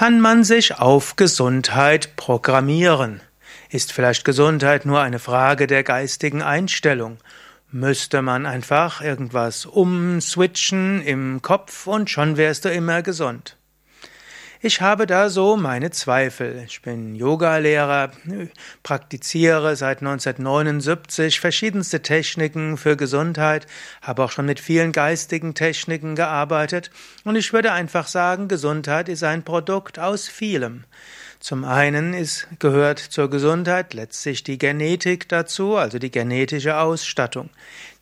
kann man sich auf Gesundheit programmieren? Ist vielleicht Gesundheit nur eine Frage der geistigen Einstellung? Müsste man einfach irgendwas umswitchen im Kopf und schon wärst du immer gesund? Ich habe da so meine Zweifel. Ich bin Yogalehrer, praktiziere seit 1979 verschiedenste Techniken für Gesundheit, habe auch schon mit vielen geistigen Techniken gearbeitet und ich würde einfach sagen, Gesundheit ist ein Produkt aus vielem. Zum einen ist, gehört zur Gesundheit letztlich die Genetik dazu, also die genetische Ausstattung.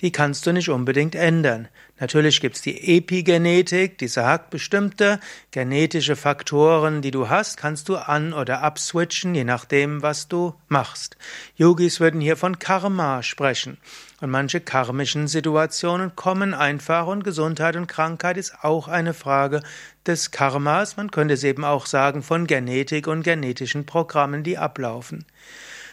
Die kannst du nicht unbedingt ändern. Natürlich gibt's die Epigenetik, die sagt, bestimmte genetische Faktoren, die du hast, kannst du an- oder abswitchen, je nachdem, was du machst. Yogis würden hier von Karma sprechen. Und manche karmischen Situationen kommen einfach und Gesundheit und Krankheit ist auch eine Frage des Karmas. Man könnte es eben auch sagen von Genetik und genetischen Programmen, die ablaufen.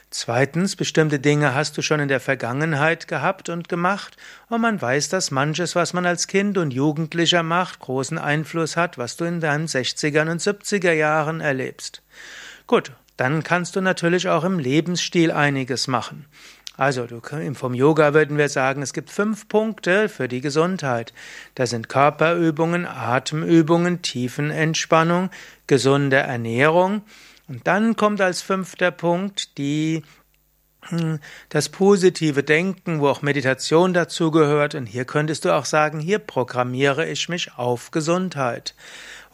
Zweitens, bestimmte Dinge hast du schon in der Vergangenheit gehabt und gemacht, und man weiß, dass manches, was man als Kind und Jugendlicher macht, großen Einfluss hat, was du in deinen 60er und 70er Jahren erlebst. Gut, dann kannst du natürlich auch im Lebensstil einiges machen. Also, du, vom Yoga würden wir sagen, es gibt fünf Punkte für die Gesundheit. Das sind Körperübungen, Atemübungen, Tiefenentspannung, gesunde Ernährung, und dann kommt als fünfter Punkt die hm, das positive Denken, wo auch Meditation dazugehört. Und hier könntest du auch sagen, hier programmiere ich mich auf Gesundheit.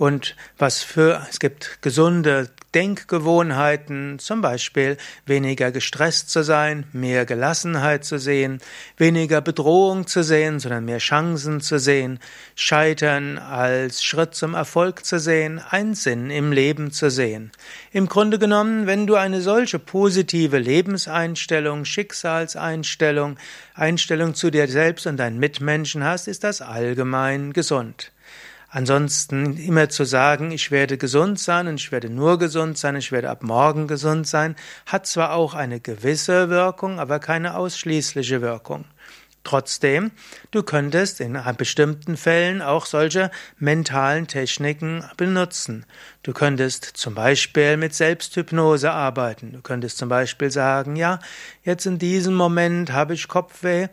Und was für, es gibt gesunde Denkgewohnheiten, zum Beispiel weniger gestresst zu sein, mehr Gelassenheit zu sehen, weniger Bedrohung zu sehen, sondern mehr Chancen zu sehen, Scheitern als Schritt zum Erfolg zu sehen, einen Sinn im Leben zu sehen. Im Grunde genommen, wenn du eine solche positive Lebenseinstellung, Schicksalseinstellung, Einstellung zu dir selbst und deinen Mitmenschen hast, ist das allgemein gesund. Ansonsten immer zu sagen, ich werde gesund sein und ich werde nur gesund sein, ich werde ab morgen gesund sein, hat zwar auch eine gewisse Wirkung, aber keine ausschließliche Wirkung. Trotzdem, du könntest in bestimmten Fällen auch solche mentalen Techniken benutzen. Du könntest zum Beispiel mit Selbsthypnose arbeiten. Du könntest zum Beispiel sagen, ja, jetzt in diesem Moment habe ich Kopfweh,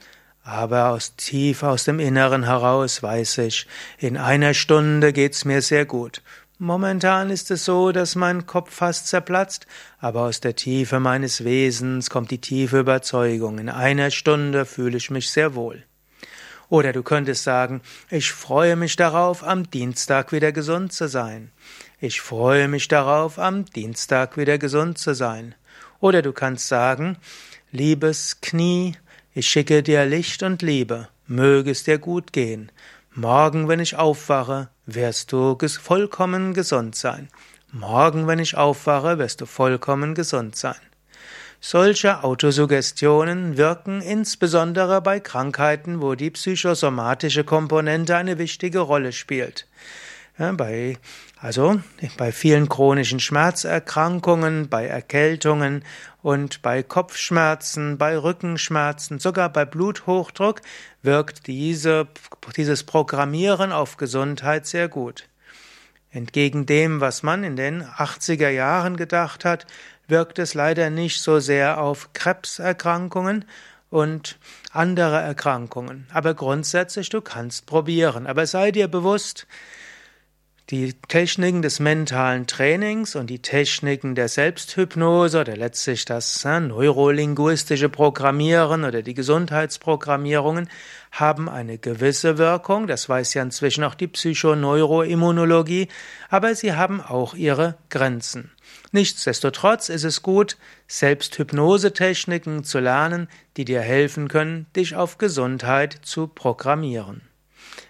aber aus tief aus dem Inneren heraus weiß ich, in einer Stunde geht's mir sehr gut. Momentan ist es so, dass mein Kopf fast zerplatzt, aber aus der Tiefe meines Wesens kommt die tiefe Überzeugung. In einer Stunde fühle ich mich sehr wohl. Oder du könntest sagen, ich freue mich darauf, am Dienstag wieder gesund zu sein. Ich freue mich darauf, am Dienstag wieder gesund zu sein. Oder du kannst sagen, liebes Knie, ich schicke dir Licht und Liebe, möge es dir gut gehen. Morgen, wenn ich aufwache, wirst du vollkommen gesund sein. Morgen, wenn ich aufwache, wirst du vollkommen gesund sein. Solche Autosuggestionen wirken insbesondere bei Krankheiten, wo die psychosomatische Komponente eine wichtige Rolle spielt. Ja, bei, also bei vielen chronischen Schmerzerkrankungen, bei Erkältungen und bei Kopfschmerzen, bei Rückenschmerzen, sogar bei Bluthochdruck wirkt diese, dieses Programmieren auf Gesundheit sehr gut. Entgegen dem, was man in den 80er Jahren gedacht hat, wirkt es leider nicht so sehr auf Krebserkrankungen und andere Erkrankungen. Aber grundsätzlich, du kannst probieren. Aber sei dir bewusst, die Techniken des mentalen Trainings und die Techniken der Selbsthypnose oder letztlich das äh, neurolinguistische Programmieren oder die Gesundheitsprogrammierungen haben eine gewisse Wirkung, das weiß ja inzwischen auch die Psychoneuroimmunologie, aber sie haben auch ihre Grenzen. Nichtsdestotrotz ist es gut, Selbsthypnosetechniken zu lernen, die dir helfen können, dich auf Gesundheit zu programmieren.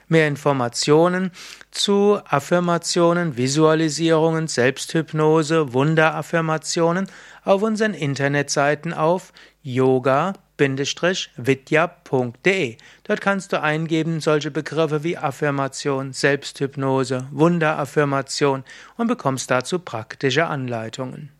Mehr Informationen zu Affirmationen, Visualisierungen, Selbsthypnose, Wunderaffirmationen auf unseren Internetseiten auf yoga-vidya.de. Dort kannst du eingeben solche Begriffe wie Affirmation, Selbsthypnose, Wunderaffirmation und bekommst dazu praktische Anleitungen.